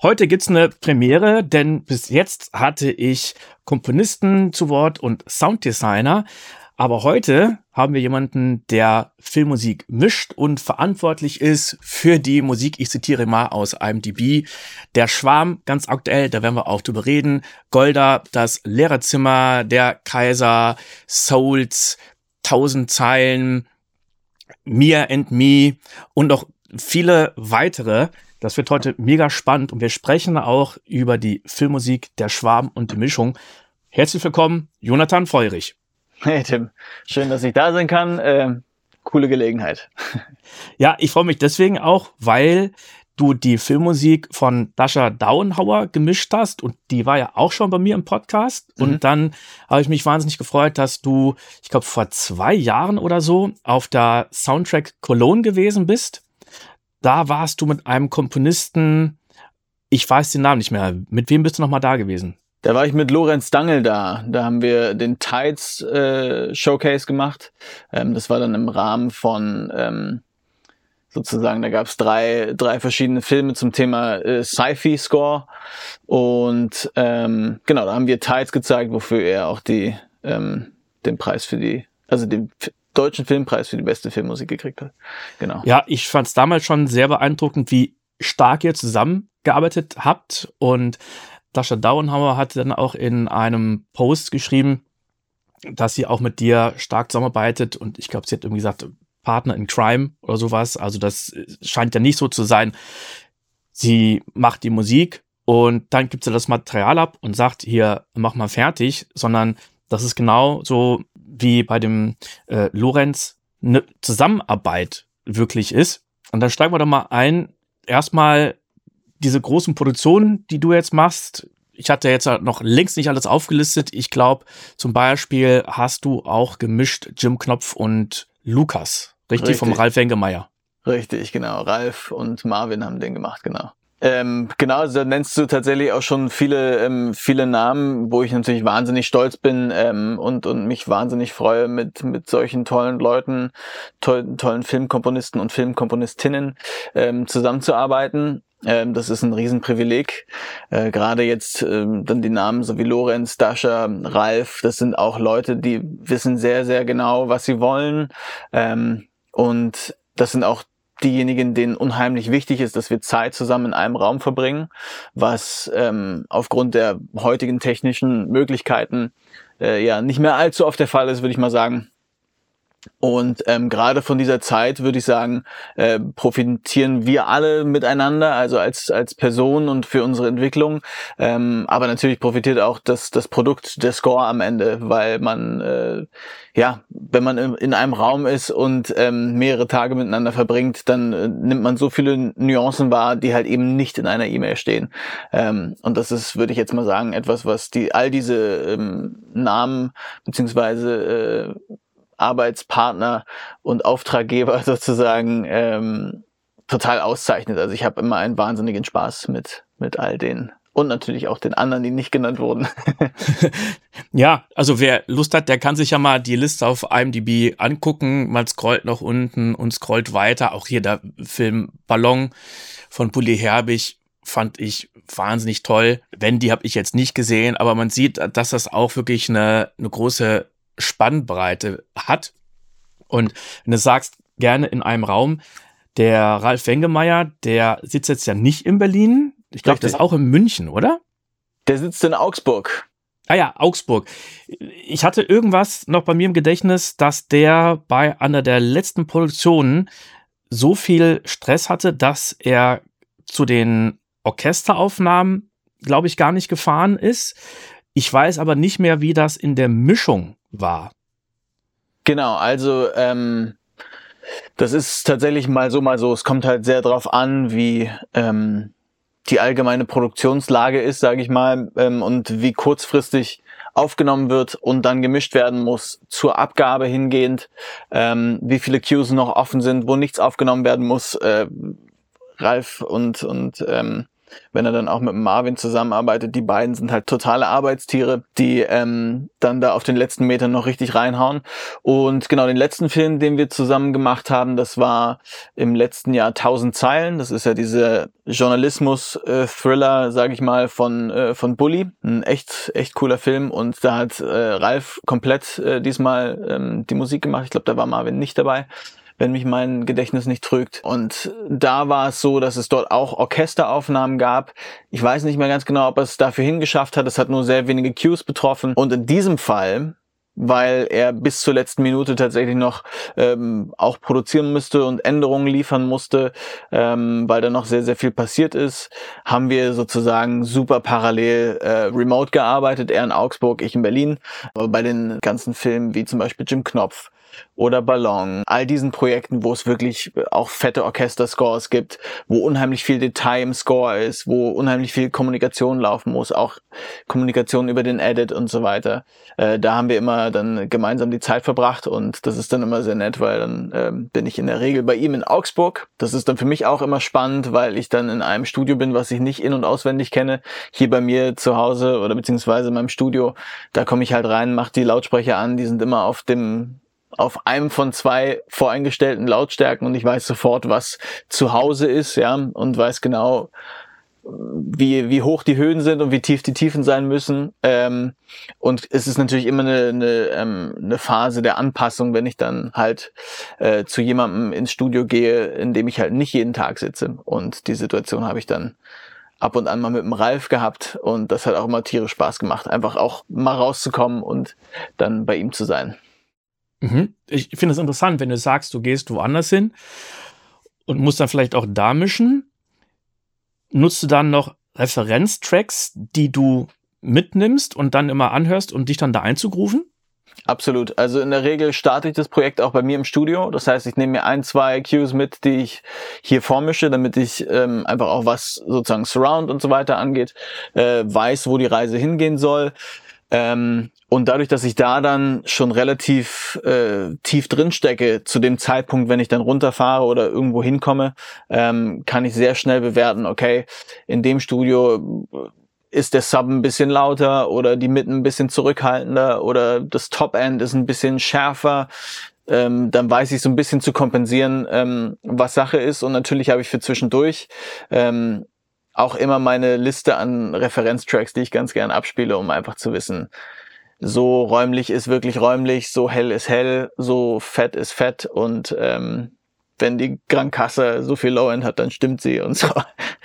Heute gibt's eine Premiere, denn bis jetzt hatte ich Komponisten zu Wort und Sounddesigner. Aber heute haben wir jemanden, der Filmmusik mischt und verantwortlich ist für die Musik. Ich zitiere mal aus IMDb. Der Schwarm, ganz aktuell, da werden wir auch drüber reden. Golda, das Lehrerzimmer, der Kaiser, Souls, tausend Zeilen, Mia and Me und noch viele weitere. Das wird heute mega spannend und wir sprechen auch über die Filmmusik, der Schwarm und die Mischung. Herzlich willkommen, Jonathan Feurich. Hey Tim, schön, dass ich da sein kann. Ähm, coole Gelegenheit. Ja, ich freue mich deswegen auch, weil du die Filmmusik von Dasha Dauenhauer gemischt hast und die war ja auch schon bei mir im Podcast. Mhm. Und dann habe ich mich wahnsinnig gefreut, dass du, ich glaube, vor zwei Jahren oder so auf der Soundtrack Cologne gewesen bist da warst du mit einem Komponisten, ich weiß den Namen nicht mehr. Mit wem bist du nochmal da gewesen? Da war ich mit Lorenz Dangel da. Da haben wir den Tides äh, Showcase gemacht. Ähm, das war dann im Rahmen von ähm, sozusagen, da gab es drei, drei verschiedene Filme zum Thema äh, Sci-Fi-Score. Und ähm, genau, da haben wir Tides gezeigt, wofür er auch die, ähm, den Preis für die, also den deutschen Filmpreis für die beste Filmmusik gekriegt hat. Genau. Ja, ich fand es damals schon sehr beeindruckend, wie stark ihr zusammengearbeitet habt. Und Dasha Dauenhauer hat dann auch in einem Post geschrieben, dass sie auch mit dir stark zusammenarbeitet. Und ich glaube, sie hat irgendwie gesagt, Partner in Crime oder sowas. Also das scheint ja nicht so zu sein. Sie macht die Musik und dann gibt sie das Material ab und sagt, hier, mach mal fertig, sondern das ist genau so wie bei dem äh, Lorenz eine Zusammenarbeit wirklich ist. Und dann steigen wir doch mal ein. Erstmal diese großen Produktionen, die du jetzt machst. Ich hatte jetzt noch längst nicht alles aufgelistet. Ich glaube, zum Beispiel hast du auch gemischt Jim Knopf und Lukas. Richtig, richtig. vom Ralf Wengemeyer. Richtig, genau. Ralf und Marvin haben den gemacht, genau. Ähm, genau, also da nennst du tatsächlich auch schon viele, ähm, viele Namen, wo ich natürlich wahnsinnig stolz bin ähm, und, und mich wahnsinnig freue, mit, mit solchen tollen Leuten, to tollen Filmkomponisten und Filmkomponistinnen ähm, zusammenzuarbeiten. Ähm, das ist ein Riesenprivileg. Äh, Gerade jetzt ähm, dann die Namen so wie Lorenz, Dasha, Ralf, das sind auch Leute, die wissen sehr, sehr genau, was sie wollen. Ähm, und das sind auch diejenigen, denen unheimlich wichtig ist, dass wir Zeit zusammen in einem Raum verbringen, was ähm, aufgrund der heutigen technischen Möglichkeiten äh, ja nicht mehr allzu oft der Fall ist, würde ich mal sagen. Und ähm, gerade von dieser Zeit würde ich sagen, äh, profitieren wir alle miteinander, also als als Person und für unsere Entwicklung. Ähm, aber natürlich profitiert auch das das Produkt, der Score am Ende, weil man äh, ja, wenn man in, in einem Raum ist und ähm, mehrere Tage miteinander verbringt, dann äh, nimmt man so viele Nuancen wahr, die halt eben nicht in einer E-Mail stehen. Ähm, und das ist, würde ich jetzt mal sagen, etwas, was die all diese ähm, Namen beziehungsweise äh, Arbeitspartner und Auftraggeber sozusagen ähm, total auszeichnet. Also ich habe immer einen wahnsinnigen Spaß mit, mit all den und natürlich auch den anderen, die nicht genannt wurden. ja, also wer Lust hat, der kann sich ja mal die Liste auf IMDb angucken. Man scrollt nach unten und scrollt weiter. Auch hier der Film Ballon von Bully Herbig fand ich wahnsinnig toll. Wendy habe ich jetzt nicht gesehen, aber man sieht, dass das auch wirklich eine, eine große Spannbreite hat. Und wenn du sagst, gerne in einem Raum, der Ralf Wengemeyer, der sitzt jetzt ja nicht in Berlin. Ich glaube, der ist auch in München, oder? Der sitzt in Augsburg. Ah ja, Augsburg. Ich hatte irgendwas noch bei mir im Gedächtnis, dass der bei einer der letzten Produktionen so viel Stress hatte, dass er zu den Orchesteraufnahmen, glaube ich, gar nicht gefahren ist. Ich weiß aber nicht mehr, wie das in der Mischung war. Genau, also ähm, das ist tatsächlich mal so, mal so. Es kommt halt sehr drauf an, wie ähm, die allgemeine Produktionslage ist, sage ich mal, ähm, und wie kurzfristig aufgenommen wird und dann gemischt werden muss zur Abgabe hingehend, ähm, wie viele Cues noch offen sind, wo nichts aufgenommen werden muss. Äh, Ralf und, und ähm, wenn er dann auch mit Marvin zusammenarbeitet. Die beiden sind halt totale Arbeitstiere, die ähm, dann da auf den letzten Metern noch richtig reinhauen. Und genau den letzten Film, den wir zusammen gemacht haben, das war im letzten Jahr 1000 Zeilen. Das ist ja diese Journalismus-Thriller, äh, sage ich mal, von äh, von Bully. Ein echt echt cooler Film. Und da hat äh, Ralf komplett äh, diesmal ähm, die Musik gemacht. Ich glaube, da war Marvin nicht dabei wenn mich mein Gedächtnis nicht trügt. Und da war es so, dass es dort auch Orchesteraufnahmen gab. Ich weiß nicht mehr ganz genau, ob er es dafür hingeschafft hat. Es hat nur sehr wenige Cues betroffen. Und in diesem Fall weil er bis zur letzten Minute tatsächlich noch ähm, auch produzieren müsste und Änderungen liefern musste, ähm, weil da noch sehr, sehr viel passiert ist, haben wir sozusagen super parallel äh, remote gearbeitet, er in Augsburg, ich in Berlin. Aber bei den ganzen Filmen wie zum Beispiel Jim Knopf oder Ballon, all diesen Projekten, wo es wirklich auch fette Orchesterscores gibt, wo unheimlich viel Detail im Score ist, wo unheimlich viel Kommunikation laufen muss, auch Kommunikation über den Edit und so weiter. Äh, da haben wir immer dann gemeinsam die Zeit verbracht und das ist dann immer sehr nett, weil dann ähm, bin ich in der Regel bei ihm in Augsburg. Das ist dann für mich auch immer spannend, weil ich dann in einem Studio bin, was ich nicht in- und auswendig kenne. Hier bei mir zu Hause oder beziehungsweise in meinem Studio, da komme ich halt rein, mache die Lautsprecher an, die sind immer auf dem auf einem von zwei voreingestellten Lautstärken und ich weiß sofort, was zu Hause ist, ja, und weiß genau, wie, wie hoch die Höhen sind und wie tief die Tiefen sein müssen. Ähm, und es ist natürlich immer eine, eine, ähm, eine Phase der Anpassung, wenn ich dann halt äh, zu jemandem ins Studio gehe, in dem ich halt nicht jeden Tag sitze. Und die Situation habe ich dann ab und an mal mit dem Ralf gehabt und das hat auch immer tierisch Spaß gemacht, einfach auch mal rauszukommen und dann bei ihm zu sein. Mhm. Ich finde es interessant, wenn du sagst, du gehst woanders hin und musst dann vielleicht auch da mischen. Nutzt du dann noch Referenztracks, die du mitnimmst und dann immer anhörst, um dich dann da einzugrufen? Absolut. Also in der Regel starte ich das Projekt auch bei mir im Studio. Das heißt, ich nehme mir ein, zwei Cues mit, die ich hier vormische, damit ich ähm, einfach auch was sozusagen Surround und so weiter angeht, äh, weiß, wo die Reise hingehen soll. Ähm, und dadurch, dass ich da dann schon relativ äh, tief drin stecke, zu dem Zeitpunkt, wenn ich dann runterfahre oder irgendwo hinkomme, ähm, kann ich sehr schnell bewerten, okay, in dem Studio ist der Sub ein bisschen lauter oder die Mitten ein bisschen zurückhaltender oder das Top-End ist ein bisschen schärfer. Ähm, dann weiß ich so ein bisschen zu kompensieren, ähm, was Sache ist. Und natürlich habe ich für zwischendurch ähm, auch immer meine Liste an Referenztracks, die ich ganz gern abspiele, um einfach zu wissen, so räumlich ist wirklich räumlich, so hell ist hell, so fett ist fett und ähm, wenn die Krankasse so viel Low-End hat, dann stimmt sie und so.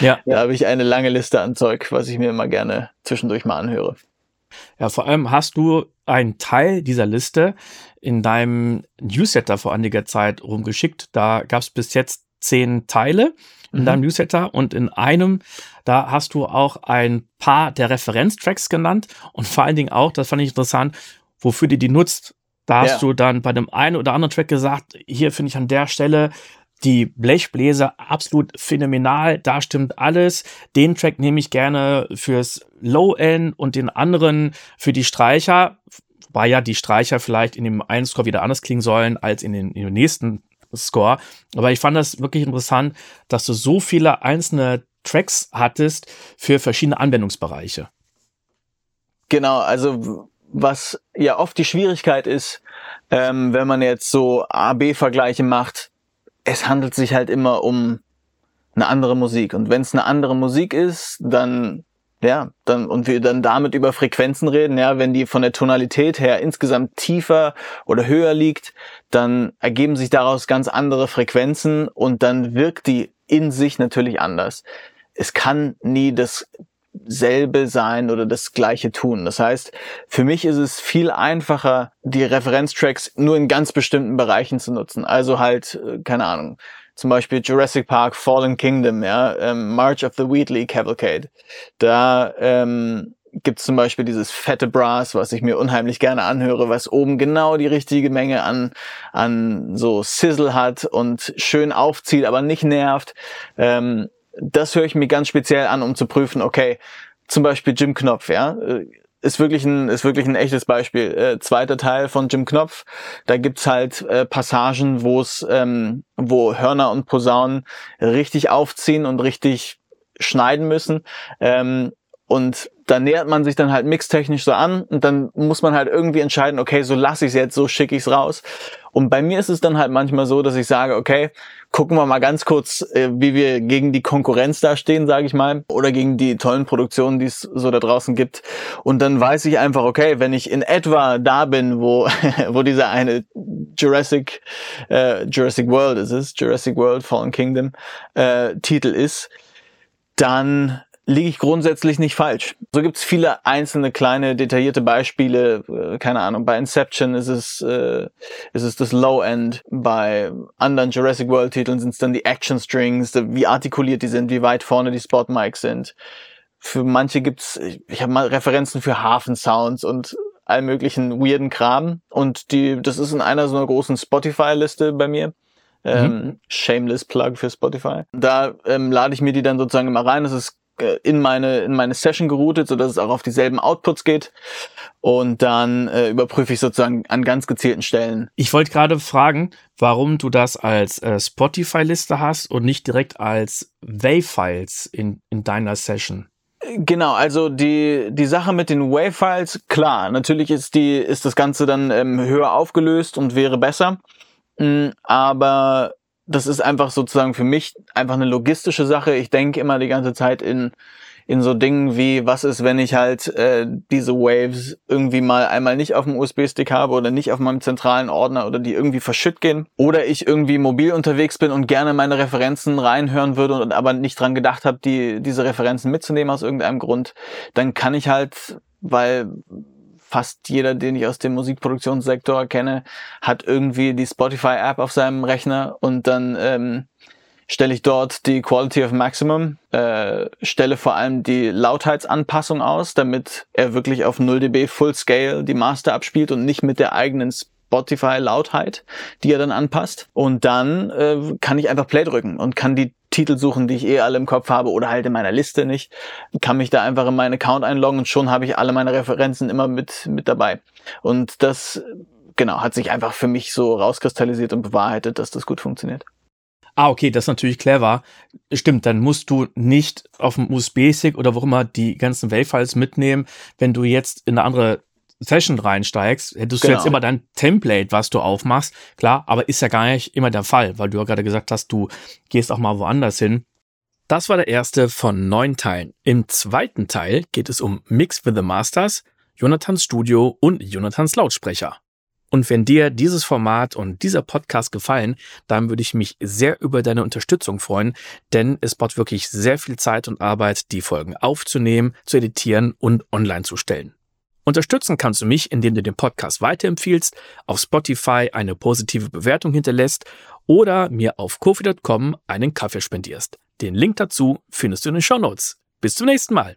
Ja. Da habe ich eine lange Liste an Zeug, was ich mir immer gerne zwischendurch mal anhöre. Ja, vor allem hast du einen Teil dieser Liste in deinem Newsletter vor einiger Zeit rumgeschickt. Da gab es bis jetzt zehn Teile in mhm. deinem Newsletter und in einem, da hast du auch ein paar der Referenztracks genannt und vor allen Dingen auch, das fand ich interessant, wofür du die nutzt. Da hast ja. du dann bei dem einen oder anderen Track gesagt, hier finde ich an der Stelle die Blechbläser absolut phänomenal, da stimmt alles. Den Track nehme ich gerne fürs Low-End und den anderen für die Streicher, weil ja die Streicher vielleicht in dem einen Score wieder anders klingen sollen als in den, in den nächsten Score. Aber ich fand das wirklich interessant, dass du so viele einzelne Tracks hattest für verschiedene Anwendungsbereiche. Genau, also was ja oft die Schwierigkeit ist, ähm, wenn man jetzt so A-B-Vergleiche macht, es handelt sich halt immer um eine andere Musik. Und wenn es eine andere Musik ist, dann ja, dann, und wir dann damit über Frequenzen reden, ja, wenn die von der Tonalität her insgesamt tiefer oder höher liegt, dann ergeben sich daraus ganz andere Frequenzen und dann wirkt die in sich natürlich anders. Es kann nie dasselbe sein oder das gleiche tun. Das heißt, für mich ist es viel einfacher, die Referenztracks nur in ganz bestimmten Bereichen zu nutzen. Also halt, äh, keine Ahnung, zum Beispiel Jurassic Park Fallen Kingdom, ja, ähm, March of the Wheatley Cavalcade. Da ähm, gibt zum Beispiel dieses fette Brass, was ich mir unheimlich gerne anhöre, was oben genau die richtige Menge an, an so Sizzle hat und schön aufzieht, aber nicht nervt. Ähm, das höre ich mir ganz speziell an, um zu prüfen, okay, zum Beispiel Jim Knopf, ja, ist wirklich ein ist wirklich ein echtes Beispiel. Äh, zweiter Teil von Jim Knopf, da gibt's halt äh, Passagen, wo es ähm, wo Hörner und Posaunen richtig aufziehen und richtig schneiden müssen. Ähm, und da nähert man sich dann halt mixtechnisch so an und dann muss man halt irgendwie entscheiden, okay, so lasse ich es jetzt, so schicke ich es raus. Und bei mir ist es dann halt manchmal so, dass ich sage, okay, gucken wir mal ganz kurz, äh, wie wir gegen die Konkurrenz da stehen, sage ich mal, oder gegen die tollen Produktionen, die es so da draußen gibt. Und dann weiß ich einfach, okay, wenn ich in etwa da bin, wo wo dieser eine Jurassic äh, Jurassic World ist es, Jurassic World Fallen Kingdom äh, Titel ist, dann liege ich grundsätzlich nicht falsch. So gibt es viele einzelne kleine detaillierte Beispiele. Äh, keine Ahnung, bei Inception ist es äh, ist es das Low End. Bei anderen Jurassic World Titeln sind es dann die Action Strings, wie artikuliert die sind, wie weit vorne die Spot Mics sind. Für manche gibt's, ich habe mal Referenzen für Hafensounds und all möglichen weirden Kram. Und die, das ist in einer so einer großen Spotify-Liste bei mir. Ähm, mhm. Shameless Plug für Spotify. Da ähm, lade ich mir die dann sozusagen immer rein. Das ist in meine in meine Session geroutet, so dass es auch auf dieselben Outputs geht und dann äh, überprüfe ich sozusagen an ganz gezielten Stellen. Ich wollte gerade fragen, warum du das als äh, Spotify-Liste hast und nicht direkt als WAV-Files in, in deiner Session. Genau, also die, die Sache mit den WAV-Files, klar, natürlich ist die, ist das Ganze dann ähm, höher aufgelöst und wäre besser. Mm, aber das ist einfach sozusagen für mich einfach eine logistische Sache. Ich denke immer die ganze Zeit in in so Dingen wie, was ist, wenn ich halt äh, diese Waves irgendwie mal einmal nicht auf dem USB-Stick habe oder nicht auf meinem zentralen Ordner oder die irgendwie verschütt gehen oder ich irgendwie mobil unterwegs bin und gerne meine Referenzen reinhören würde und aber nicht dran gedacht habe, die diese Referenzen mitzunehmen aus irgendeinem Grund, dann kann ich halt, weil fast jeder, den ich aus dem Musikproduktionssektor kenne, hat irgendwie die Spotify-App auf seinem Rechner und dann ähm, stelle ich dort die Quality of Maximum, äh, stelle vor allem die Lautheitsanpassung aus, damit er wirklich auf 0 dB Full Scale die Master abspielt und nicht mit der eigenen Spotify-Lautheit, die er dann anpasst. Und dann äh, kann ich einfach Play drücken und kann die Titel suchen, die ich eh alle im Kopf habe oder halt in meiner Liste nicht. Kann mich da einfach in meinen Account einloggen und schon habe ich alle meine Referenzen immer mit, mit dabei. Und das, genau, hat sich einfach für mich so rauskristallisiert und bewahrheitet, dass das gut funktioniert. Ah, okay, das ist natürlich clever. Stimmt, dann musst du nicht auf dem USB-Stick oder wo immer die ganzen WAV-Files mitnehmen, wenn du jetzt in eine andere Session reinsteigst, hättest genau. du jetzt genau. immer dein Template, was du aufmachst. Klar, aber ist ja gar nicht immer der Fall, weil du ja gerade gesagt hast, du gehst auch mal woanders hin. Das war der erste von neun Teilen. Im zweiten Teil geht es um Mix with the Masters, Jonathans Studio und Jonathans Lautsprecher. Und wenn dir dieses Format und dieser Podcast gefallen, dann würde ich mich sehr über deine Unterstützung freuen, denn es braucht wirklich sehr viel Zeit und Arbeit, die Folgen aufzunehmen, zu editieren und online zu stellen. Unterstützen kannst du mich, indem du den Podcast weiterempfiehlst, auf Spotify eine positive Bewertung hinterlässt oder mir auf kofi.com einen Kaffee spendierst. Den Link dazu findest du in den Show Notes. Bis zum nächsten Mal.